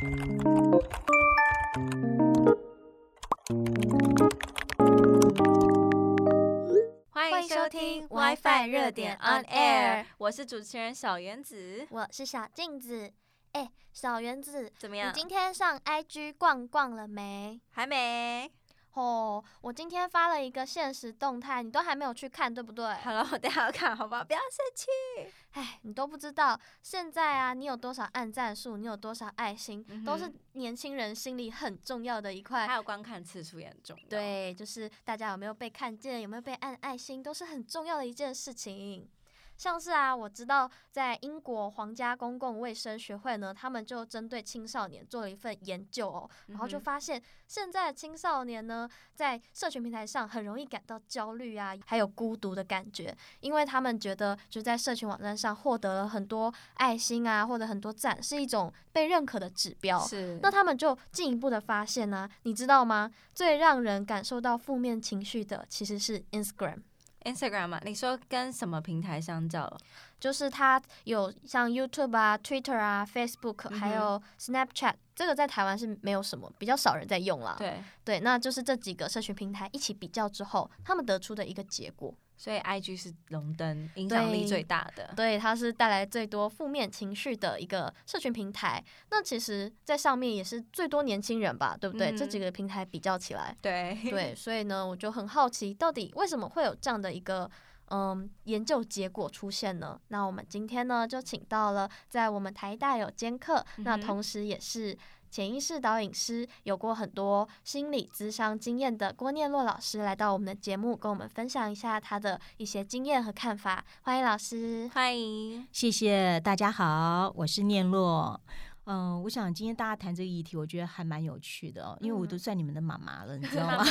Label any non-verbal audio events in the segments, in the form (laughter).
欢迎收听 WiFi 热点 On Air，我是主持人小原子，我是小镜子。哎，小原子，怎么样？你今天上 IG 逛逛了没？还没。哦，我今天发了一个现实动态，你都还没有去看，对不对？好了，我等下要看，好不好？不要生气。哎，你都不知道，现在啊，你有多少按赞数，你有多少爱心，嗯、都是年轻人心里很重要的一块。还有观看次数也很重要。对，就是大家有没有被看见，有没有被按爱心，都是很重要的一件事情。像是啊，我知道在英国皇家公共卫生学会呢，他们就针对青少年做了一份研究哦，然后就发现现在的青少年呢，在社群平台上很容易感到焦虑啊，还有孤独的感觉，因为他们觉得就在社群网站上获得了很多爱心啊，或者很多赞，是一种被认可的指标。是，那他们就进一步的发现呢，你知道吗？最让人感受到负面情绪的其实是 Instagram。Instagram 嘛，你说跟什么平台相较？就是它有像 YouTube 啊、Twitter 啊、Facebook，还有 Snapchat，这个在台湾是没有什么，比较少人在用啦。对对，那就是这几个社群平台一起比较之后，他们得出的一个结果。所以，IG 是龙登影响力最大的，对，它是带来最多负面情绪的一个社群平台。那其实，在上面也是最多年轻人吧，对不对？嗯、这几个平台比较起来，对 (laughs) 对，所以呢，我就很好奇，到底为什么会有这样的一个嗯研究结果出现呢？那我们今天呢，就请到了在我们台大有兼课，嗯、那同时也是。潜意识导引师，有过很多心理咨商经验的郭念洛老师来到我们的节目，跟我们分享一下他的一些经验和看法。欢迎老师，欢迎，谢谢大家好，我是念洛。嗯、呃，我想今天大家谈这个议题，我觉得还蛮有趣的哦，因为我都算你们的妈妈了，嗯、你知道吗？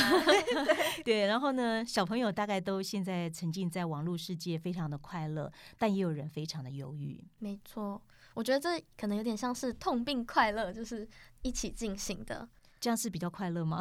(laughs) 对，然后呢，小朋友大概都现在沉浸在网络世界，非常的快乐，但也有人非常的忧郁。没错。我觉得这可能有点像是痛并快乐，就是一起进行的。这样是比较快乐吗？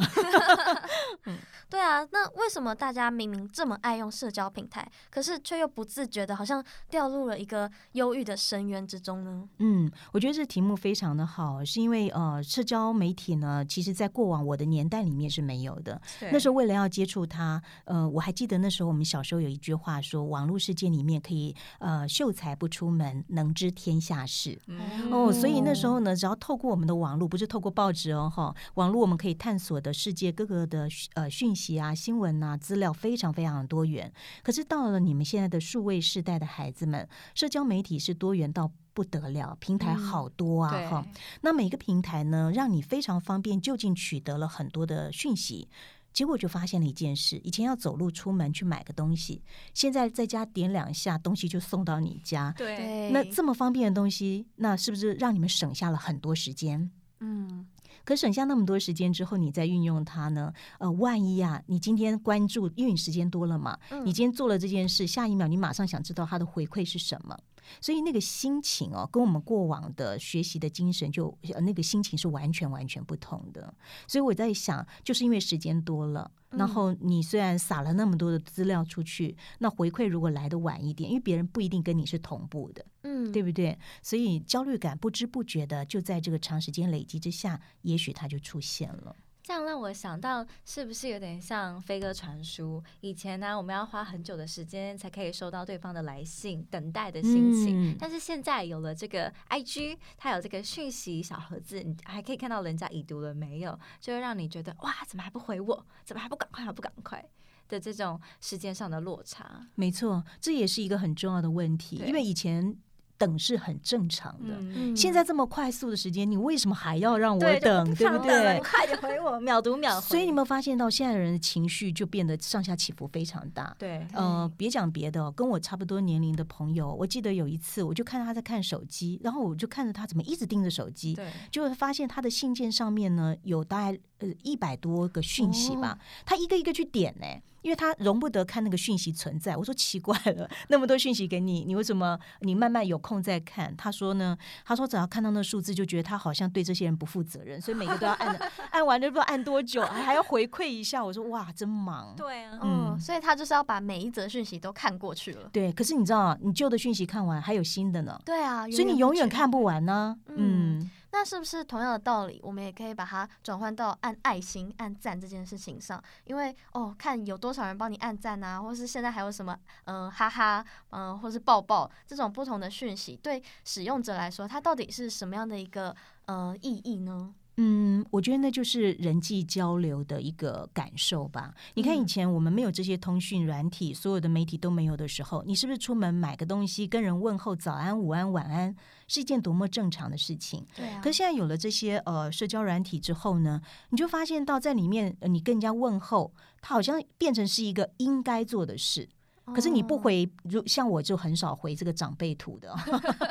(laughs) 嗯，对啊。那为什么大家明明这么爱用社交平台，可是却又不自觉的，好像掉入了一个忧郁的深渊之中呢？嗯，我觉得这题目非常的好，是因为呃，社交媒体呢，其实在过往我的年代里面是没有的。那时候为了要接触它，呃，我还记得那时候我们小时候有一句话说，网络世界里面可以呃秀才不出门，能知天下事。嗯、哦，所以那时候呢，只要透过我们的网络，不是透过报纸哦，哈，网。网络我们可以探索的世界各个的呃讯息啊、新闻啊、资料非常非常的多元。可是到了你们现在的数位世代的孩子们，社交媒体是多元到不得了，平台好多啊哈、嗯。那每个平台呢，让你非常方便就近取得了很多的讯息。结果就发现了一件事：以前要走路出门去买个东西，现在在家点两下，东西就送到你家。(laughs) 对，那这么方便的东西，那是不是让你们省下了很多时间？嗯。可省下那么多时间之后，你再运用它呢？呃，万一啊，你今天关注，因为你时间多了嘛，嗯、你今天做了这件事，下一秒你马上想知道它的回馈是什么，所以那个心情哦，跟我们过往的学习的精神就那个心情是完全完全不同的。所以我在想，就是因为时间多了。然后你虽然撒了那么多的资料出去，那回馈如果来的晚一点，因为别人不一定跟你是同步的，嗯，对不对？所以焦虑感不知不觉的就在这个长时间累积之下，也许它就出现了。这样让我想到，是不是有点像飞鸽传书？以前呢，我们要花很久的时间才可以收到对方的来信，等待的心情。嗯、但是现在有了这个 IG，它有这个讯息小盒子，你还可以看到人家已读了没有，就会让你觉得哇，怎么还不回我？怎么还不赶快？还不赶快？的这种时间上的落差。没错，这也是一个很重要的问题，因为以前。等是很正常的，嗯、现在这么快速的时间，你为什么还要让我等？对，对不对？快点回我，秒读秒回。所以你有没有发现到现在的人的情绪就变得上下起伏非常大？对，呃，别讲别的，跟我差不多年龄的朋友，我记得有一次，我就看到他在看手机，然后我就看着他怎么一直盯着手机，对，就会发现他的信件上面呢有大概呃一百多个讯息吧，哦、他一个一个去点呢。因为他容不得看那个讯息存在，我说奇怪了，那么多讯息给你，你为什么你慢慢有空再看？他说呢，他说只要看到那数字，就觉得他好像对这些人不负责任，所以每个都要按，(laughs) 按完就不知道按多久，还还要回馈一下。我说哇，真忙。对啊，嗯，所以他就是要把每一则讯息都看过去了。对，可是你知道，你旧的讯息看完，还有新的呢。对啊，所以你永远看不完呢。嗯。嗯那是不是同样的道理，我们也可以把它转换到按爱心、按赞这件事情上？因为哦，看有多少人帮你按赞啊，或是现在还有什么嗯、哈哈嗯、呃，或是抱抱这种不同的讯息，对使用者来说，它到底是什么样的一个呃意义呢？嗯，我觉得那就是人际交流的一个感受吧。你看，以前我们没有这些通讯软体，所有的媒体都没有的时候，你是不是出门买个东西，跟人问候早安、午安、晚安，是一件多么正常的事情？对啊。可是现在有了这些呃社交软体之后呢，你就发现到在里面，呃，你跟人家问候，它好像变成是一个应该做的事。可是你不回，如像我就很少回这个长辈图的，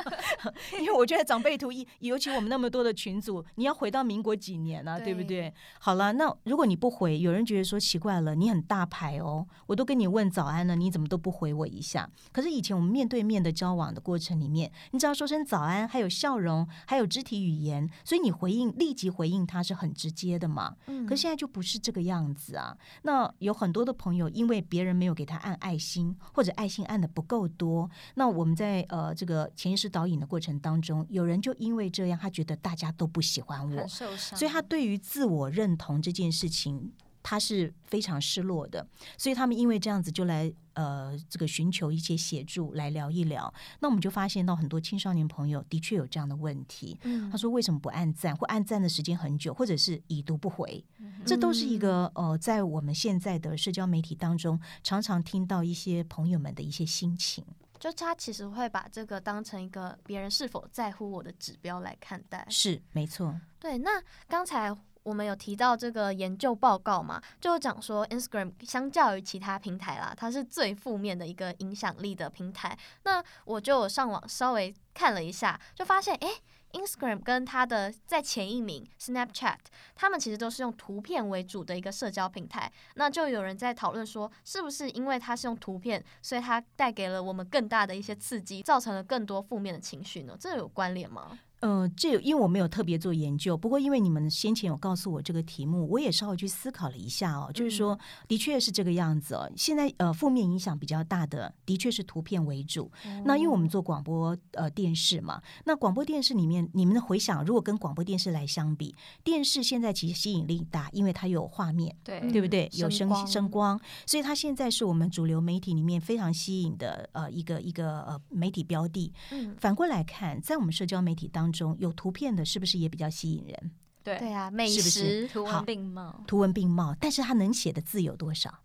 (laughs) 因为我觉得长辈图一，尤其我们那么多的群组，你要回到民国几年啊，对，对不对？好了，那如果你不回，有人觉得说奇怪了，你很大牌哦，我都跟你问早安了，你怎么都不回我一下？可是以前我们面对面的交往的过程里面，你只要说声早安，还有笑容，还有肢体语言，所以你回应立即回应他是很直接的嘛。嗯。可是现在就不是这个样子啊。那有很多的朋友，因为别人没有给他按爱心。或者爱心按的不够多，那我们在呃这个潜意识导引的过程当中，有人就因为这样，他觉得大家都不喜欢我，所以他对于自我认同这件事情，他是非常失落的。所以他们因为这样子就来呃这个寻求一些协助来聊一聊。那我们就发现到很多青少年朋友的确有这样的问题。他说为什么不按赞，或按赞的时间很久，或者是已读不回？这都是一个呃，在我们现在的社交媒体当中，常常听到一些朋友们的一些心情。就他其实会把这个当成一个别人是否在乎我的指标来看待。是，没错。对，那刚才我们有提到这个研究报告嘛，就讲说 Instagram 相较于其他平台啦，它是最负面的一个影响力的平台。那我就上网稍微看了一下，就发现，哎。Instagram 跟它的在前一名 Snapchat，他们其实都是用图片为主的一个社交平台。那就有人在讨论说，是不是因为它是用图片，所以它带给了我们更大的一些刺激，造成了更多负面的情绪呢？这有关联吗？呃，这因为我没有特别做研究，不过因为你们先前有告诉我这个题目，我也稍微去思考了一下哦，就是说，的确是这个样子哦。现在呃，负面影响比较大的，的确是图片为主。哦、那因为我们做广播呃电视嘛，那广播电视里面，你们的回想如果跟广播电视来相比，电视现在其实吸引力大，因为它有画面，对对不对？有声声光，声光，所以它现在是我们主流媒体里面非常吸引的呃一个一个呃媒体标的。嗯，反过来看，在我们社交媒体当中。中有图片的，是不是也比较吸引人？对对啊，美食是是图文并茂，图文并茂，但是他能写的字有多少？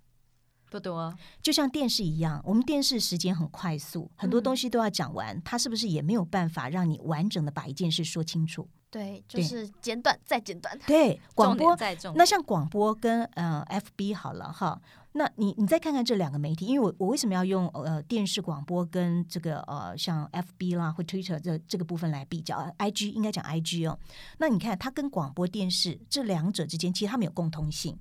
不多。就像电视一样，我们电视时间很快速，很多东西都要讲完，它、嗯、是不是也没有办法让你完整的把一件事说清楚？对，就是简短再简短。对，广播那像广播跟呃 FB 好了哈。那你你再看看这两个媒体，因为我我为什么要用呃电视广播跟这个呃像 FB 啦或 Twitter 这这个部分来比较？IG 应该讲 IG 哦。那你看它跟广播电视这两者之间，其实它们有共通性。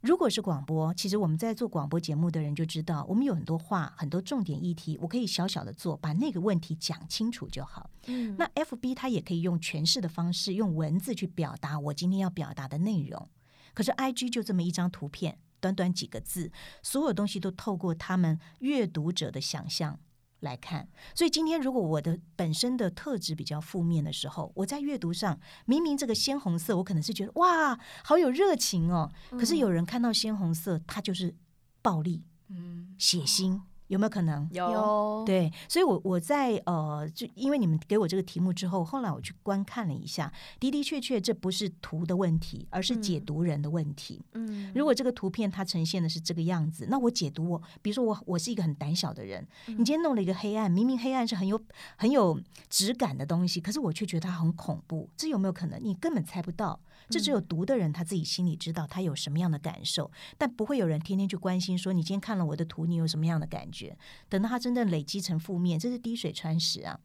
如果是广播，其实我们在做广播节目的人就知道，我们有很多话、很多重点议题，我可以小小的做，把那个问题讲清楚就好。嗯，那 FB 它也可以用诠释的方式，用文字去表达我今天要表达的内容。可是 IG 就这么一张图片。短短几个字，所有东西都透过他们阅读者的想象来看。所以今天，如果我的本身的特质比较负面的时候，我在阅读上，明明这个鲜红色，我可能是觉得哇，好有热情哦。可是有人看到鲜红色，它就是暴力，嗯，血腥。有没有可能？有，对，所以我，我我在呃，就因为你们给我这个题目之后，后来我去观看了一下，的的确确，这不是图的问题，而是解读人的问题。嗯，如果这个图片它呈现的是这个样子，那我解读我，比如说我我是一个很胆小的人，嗯，你今天弄了一个黑暗，明明黑暗是很有很有质感的东西，可是我却觉得它很恐怖，这有没有可能？你根本猜不到。这只有读的人他自己心里知道他有什么样的感受，但不会有人天天去关心说，你今天看了我的图，你有什么样的感觉？等到他真正累积成负面，这是滴水穿石啊。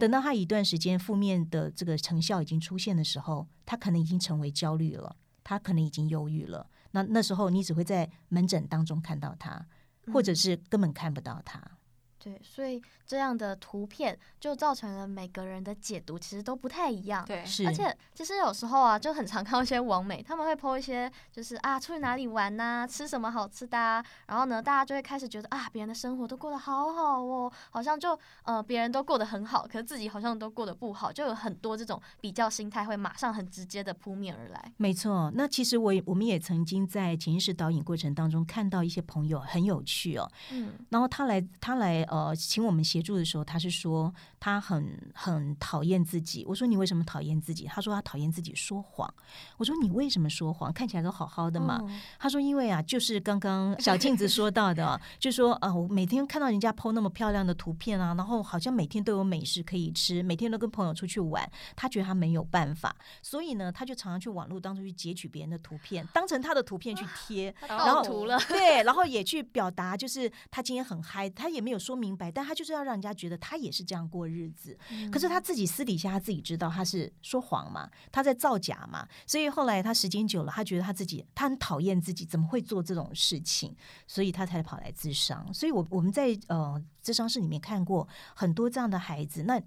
等到他一段时间负面的这个成效已经出现的时候，他可能已经成为焦虑了，他可能已经忧郁了。那那时候你只会在门诊当中看到他，或者是根本看不到他。对，所以这样的图片就造成了每个人的解读其实都不太一样。对，是而且其实有时候啊，就很常看到一些网美，他们会 po 一些就是啊出去哪里玩呐、啊，吃什么好吃的啊，然后呢，大家就会开始觉得啊别人的生活都过得好好哦，好像就呃别人都过得很好，可是自己好像都过得不好，就有很多这种比较心态会马上很直接的扑面而来。没错，那其实我我们也曾经在潜意识导引过程当中看到一些朋友很有趣哦，嗯，然后他来他来。呃，请我们协助的时候，他是说他很很讨厌自己。我说你为什么讨厌自己？他说他讨厌自己说谎。我说你为什么说谎？看起来都好好的嘛。哦、他说因为啊，就是刚刚小镜子说到的，(laughs) 就说啊、呃，我每天看到人家 po 那么漂亮的图片啊，然后好像每天都有美食可以吃，每天都跟朋友出去玩，他觉得他没有办法，所以呢，他就常常去网络当中去截取别人的图片，当成他的图片去贴，然后涂了，对，然后也去表达，就是他今天很嗨，他也没有说明。明白，但他就是要让人家觉得他也是这样过日子。嗯、可是他自己私底下他自己知道他是说谎嘛，他在造假嘛。所以后来他时间久了，他觉得他自己他很讨厌自己，怎么会做这种事情？所以他才跑来自伤。所以我我们在呃智商室里面看过很多这样的孩子，那。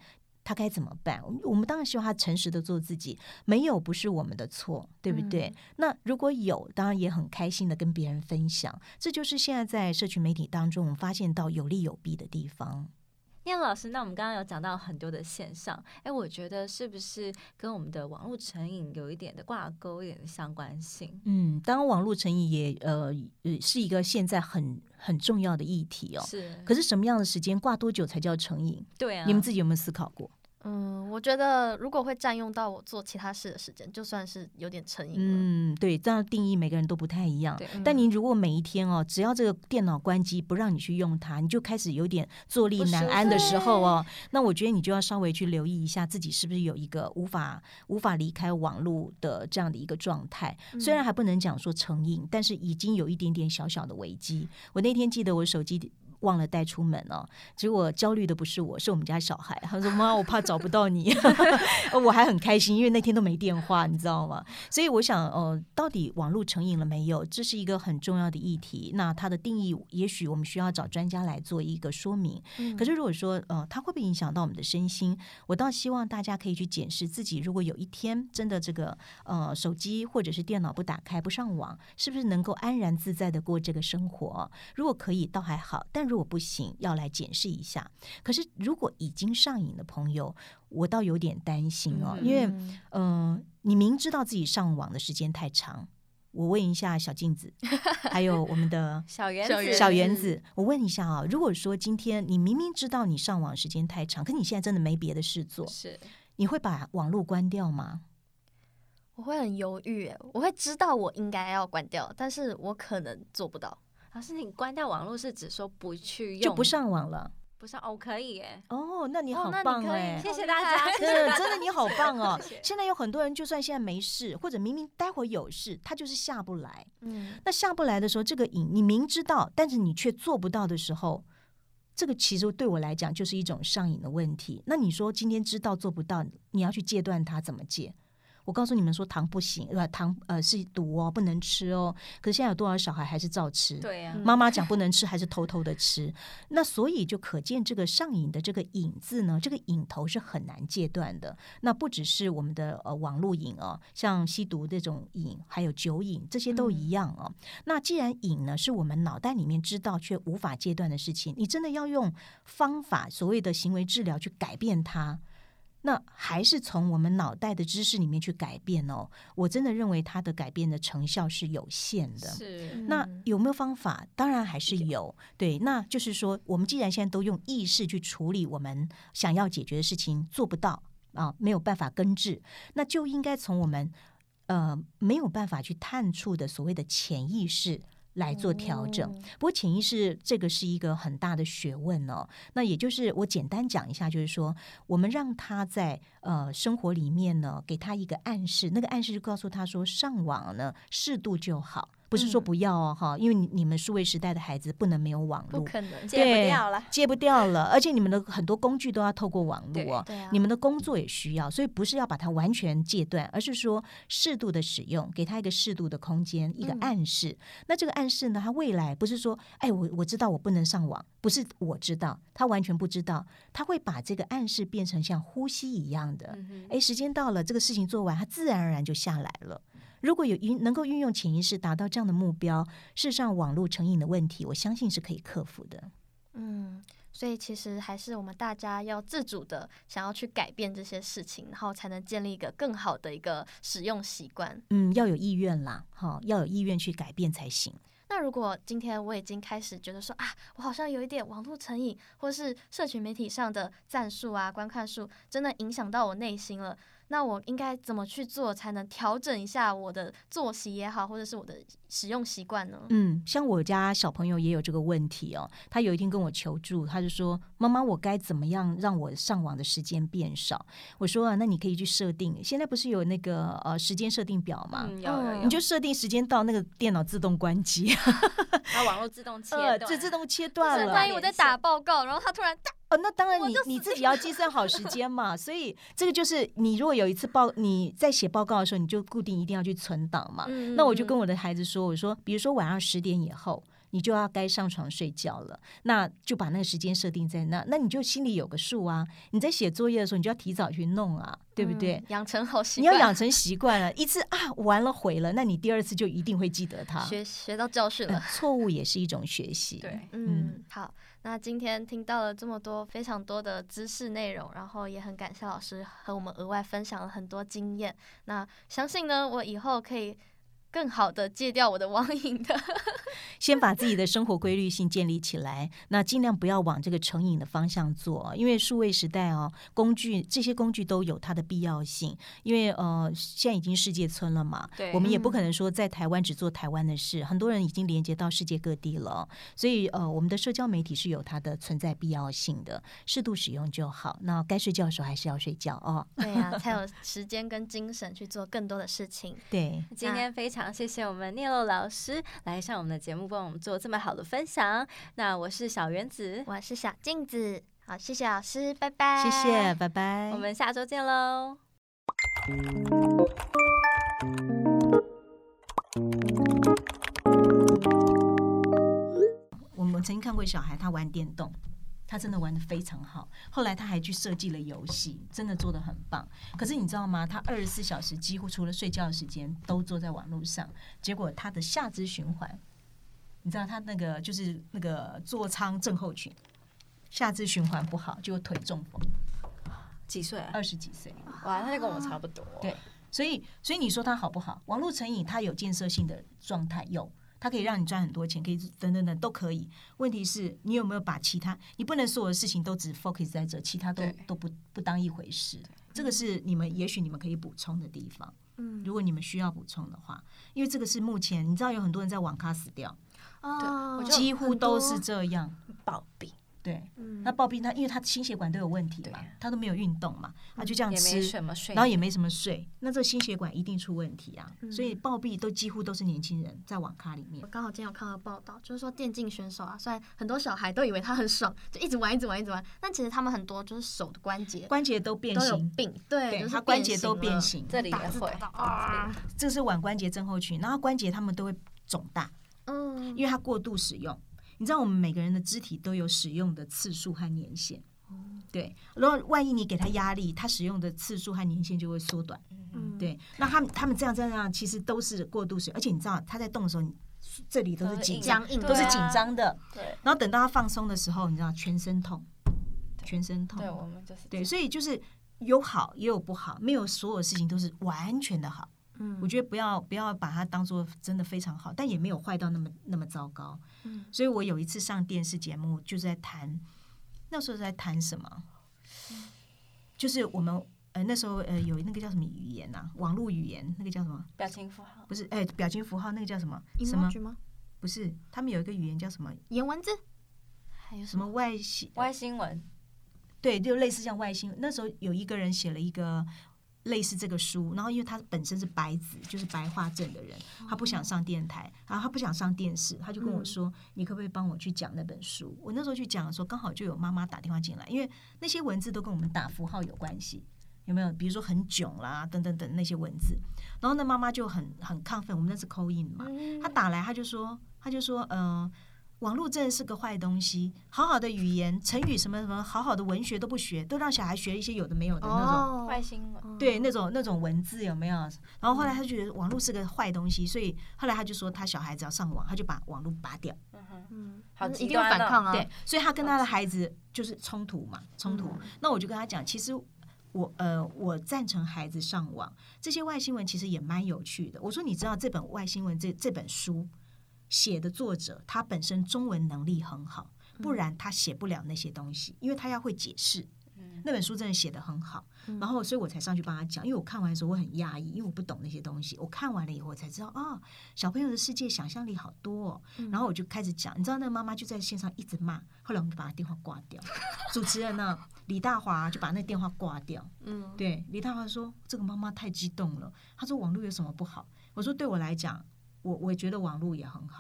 他该怎么办？我们当然希望他诚实的做自己，没有不是我们的错，对不对？嗯、那如果有，当然也很开心的跟别人分享。这就是现在在社群媒体当中，我们发现到有利有弊的地方。念老师，那我们刚刚有讲到很多的现象，哎，我觉得是不是跟我们的网络成瘾有一点的挂钩，一点的相关性？嗯，当然网络成瘾也呃是一个现在很很重要的议题哦。是，可是什么样的时间挂多久才叫成瘾？对啊，你们自己有没有思考过？嗯，我觉得如果会占用到我做其他事的时间，就算是有点成瘾。嗯，对，这样定义每个人都不太一样。对，但您如果每一天哦，只要这个电脑关机不让你去用它，你就开始有点坐立难安的时候哦，那我觉得你就要稍微去留意一下自己是不是有一个无法无法离开网络的这样的一个状态。虽然还不能讲说成瘾，但是已经有一点点小小的危机。我那天记得我手机。忘了带出门哦，结果焦虑的不是我，是我们家小孩。他说：“妈，我怕找不到你。(laughs) ”我还很开心，因为那天都没电话，你知道吗？所以我想，呃，到底网络成瘾了没有？这是一个很重要的议题。那它的定义，也许我们需要找专家来做一个说明。嗯、可是如果说，呃，它会不会影响到我们的身心？我倒希望大家可以去检视自己，如果有一天真的这个呃手机或者是电脑不打开不上网，是不是能够安然自在的过这个生活？如果可以，倒还好。但如果不行，要来检视一下。可是如果已经上瘾的朋友，我倒有点担心哦，嗯、因为嗯、呃，你明知道自己上网的时间太长，我问一下小镜子，(laughs) 还有我们的小原子，小原子，我问一下啊，如果说今天你明明知道你上网时间太长，可你现在真的没别的事做，是你会把网络关掉吗？我会很犹豫，我会知道我应该要关掉，但是我可能做不到。老师，你关掉网络是指说不去用，就不上网了？不上哦，可以耶。哦，那你好棒哎！谢谢大家，(laughs) 真的真的你好棒哦。谢谢。现在有很多人，就算现在没事，或者明明待会有事，他就是下不来。嗯，那下不来的时候，这个瘾你明知道，但是你却做不到的时候，这个其实对我来讲就是一种上瘾的问题。那你说今天知道做不到，你要去戒断它，怎么戒？我告诉你们说糖不行，呃，糖呃是毒哦，不能吃哦。可是现在有多少小孩还是照吃？对呀、啊，妈妈讲不能吃，还是偷偷的吃。那所以就可见这个上瘾的这个瘾字呢，这个瘾头是很难戒断的。那不只是我们的呃网络瘾哦，像吸毒这种瘾，还有酒瘾，这些都一样哦。嗯、那既然瘾呢是我们脑袋里面知道却无法戒断的事情，你真的要用方法，所谓的行为治疗去改变它。那还是从我们脑袋的知识里面去改变哦。我真的认为它的改变的成效是有限的。是，那有没有方法？当然还是有。对，那就是说，我们既然现在都用意识去处理我们想要解决的事情，做不到啊，没有办法根治，那就应该从我们呃没有办法去探触的所谓的潜意识。来做调整，不过潜意识这个是一个很大的学问哦。那也就是我简单讲一下，就是说我们让他在呃生活里面呢，给他一个暗示，那个暗示就告诉他说，上网呢适度就好。不是说不要哦，哈、嗯，因为你你们数位时代的孩子不能没有网络，不可能戒不掉了，戒不掉了。而且你们的很多工具都要透过网络哦，对啊、你们的工作也需要，所以不是要把它完全戒断，而是说适度的使用，给他一个适度的空间，一个暗示。嗯、那这个暗示呢，他未来不是说，哎，我我知道我不能上网，不是我知道，他完全不知道，他会把这个暗示变成像呼吸一样的，哎、嗯，时间到了，这个事情做完，他自然而然就下来了。如果有运能够运用潜意识达到这样的目标，事实上网络成瘾的问题，我相信是可以克服的。嗯，所以其实还是我们大家要自主的想要去改变这些事情，然后才能建立一个更好的一个使用习惯。嗯，要有意愿啦，哈，要有意愿去改变才行。那如果今天我已经开始觉得说啊，我好像有一点网络成瘾，或是社群媒体上的赞数啊、观看数，真的影响到我内心了。那我应该怎么去做才能调整一下我的作息也好，或者是我的使用习惯呢？嗯，像我家小朋友也有这个问题哦。他有一天跟我求助，他就说：“妈妈，我该怎么样让我上网的时间变少？”我说：“啊，那你可以去设定，现在不是有那个呃时间设定表吗？嗯，有有有，你就设定时间到，那个电脑自动关机，然后网络自动切 (laughs) 断，这自动切断了。万一我在打报告，然后他突然。”哦，那当然你，你你自己要计算好时间嘛。所以这个就是，你如果有一次报你在写报告的时候，你就固定一定要去存档嘛。嗯、那我就跟我的孩子说，我说，比如说晚上十点以后，你就要该上床睡觉了，那就把那个时间设定在那，那你就心里有个数啊。你在写作业的时候，你就要提早去弄啊，对不对？养成好习惯，你要养成习惯了，一次啊完了毁了，那你第二次就一定会记得它。学学到教训了，错误也是一种学习。对，嗯，好。那今天听到了这么多非常多的知识内容，然后也很感谢老师和我们额外分享了很多经验。那相信呢，我以后可以。更好的戒掉我的网瘾的，先把自己的生活规律性建立起来，那尽量不要往这个成瘾的方向做，因为数位时代哦，工具这些工具都有它的必要性，因为呃，现在已经世界村了嘛，对，我们也不可能说在台湾只做台湾的事，很多人已经连接到世界各地了，所以呃，我们的社交媒体是有它的存在必要性的，适度使用就好。那该睡觉的时候还是要睡觉哦，对呀、啊，才有 (laughs) 时间跟精神去做更多的事情。对，今天非常。谢谢我们聂露老师来上我们的节目，帮我们做这么好的分享。那我是小原子，我是小镜子。好，谢谢老师，拜拜。谢谢，拜拜。我们下周见喽。我们曾经看过小孩，他玩电动。他真的玩的非常好，后来他还去设计了游戏，真的做的很棒。可是你知道吗？他二十四小时几乎除了睡觉的时间都坐在网络上，结果他的下肢循环，你知道他那个就是那个座舱症候群，下肢循环不好，就腿中风。几岁啊？二十几岁。哇，他就跟我差不多。对，所以所以你说他好不好？网络成瘾，他有建设性的状态有。它可以让你赚很多钱，可以等等等都可以。问题是你有没有把其他？你不能所有的事情都只 focus 在这，其他都都不不当一回事。这个是你们也许你们可以补充的地方。嗯，如果你们需要补充的话，因为这个是目前你知道有很多人在网咖死掉，哦，几乎都是这样暴毙。对，那暴毙他，因为他心血管都有问题嘛，他都没有运动嘛，他就这样吃，然后也没什么睡，那这心血管一定出问题啊。所以暴毙都几乎都是年轻人在网咖里面。我刚好今天有看到报道，就是说电竞选手啊，虽然很多小孩都以为他很爽，就一直玩一直玩一直玩，但其实他们很多就是手的关节关节都变形，对，他关节都变形，这里也会啊，这是腕关节症候群，然后关节他们都会肿大，嗯，因为他过度使用。你知道我们每个人的肢体都有使用的次数和年限，对。如果万一你给他压力，他使用的次数和年限就会缩短，对。那他们他们这样这样其实都是过度使用，而且你知道他在动的时候，这里都是紧张，都是紧张的。对。然后等到他放松的时候，你知道全身痛，全身痛。对，我们就是对，所以就是有好也有不好，没有所有事情都是完全的好。嗯，我觉得不要不要把它当做真的非常好，但也没有坏到那么那么糟糕。嗯，所以我有一次上电视节目，就是在谈，那时候在谈什么？就是我们呃那时候呃有那个叫什么语言呐、啊？网络语言那个叫什么？表情符号？不是，哎、欸，表情符号那个叫什么？什么？吗？不是，他们有一个语言叫什么？颜文字？还有什么外星外星文？对，就类似像外星。那时候有一个人写了一个。类似这个书，然后因为他本身是白子，就是白化症的人，他不想上电台，然后他不想上电视，他就跟我说：“你可不可以帮我去讲那本书？”我那时候去讲的时候，刚好就有妈妈打电话进来，因为那些文字都跟我们打符号有关系，有没有？比如说很囧啦，等等等那些文字，然后那妈妈就很很亢奋，我们那是 call in 嘛，他打来他就说，他就说，嗯、呃。网络真的是个坏东西，好好的语言、成语什么什么，好好的文学都不学，都让小孩学一些有的没有的那种外新闻。对，那种那种文字有没有？然后后来他就觉得网络是个坏东西，所以后来他就说他小孩子要上网，他就把网络拔掉。嗯哼，好极端反抗啊！对，所以他跟他的孩子就是冲突嘛，冲突。那我就跟他讲，其实我呃我赞成孩子上网，这些外新闻其实也蛮有趣的。我说你知道这本外新闻这这本书。写的作者他本身中文能力很好，不然他写不了那些东西，因为他要会解释。那本书真的写得很好，然后所以我才上去帮他讲。因为我看完的时候我很压抑，因为我不懂那些东西。我看完了以后我才知道，哦，小朋友的世界想象力好多哦。然后我就开始讲，你知道那个妈妈就在线上一直骂，后来我们就把他电话挂掉。主持人呢，李大华就把那电话挂掉。嗯，对，李大华说这个妈妈太激动了，他说网络有什么不好？我说对我来讲。我我觉得网络也很好，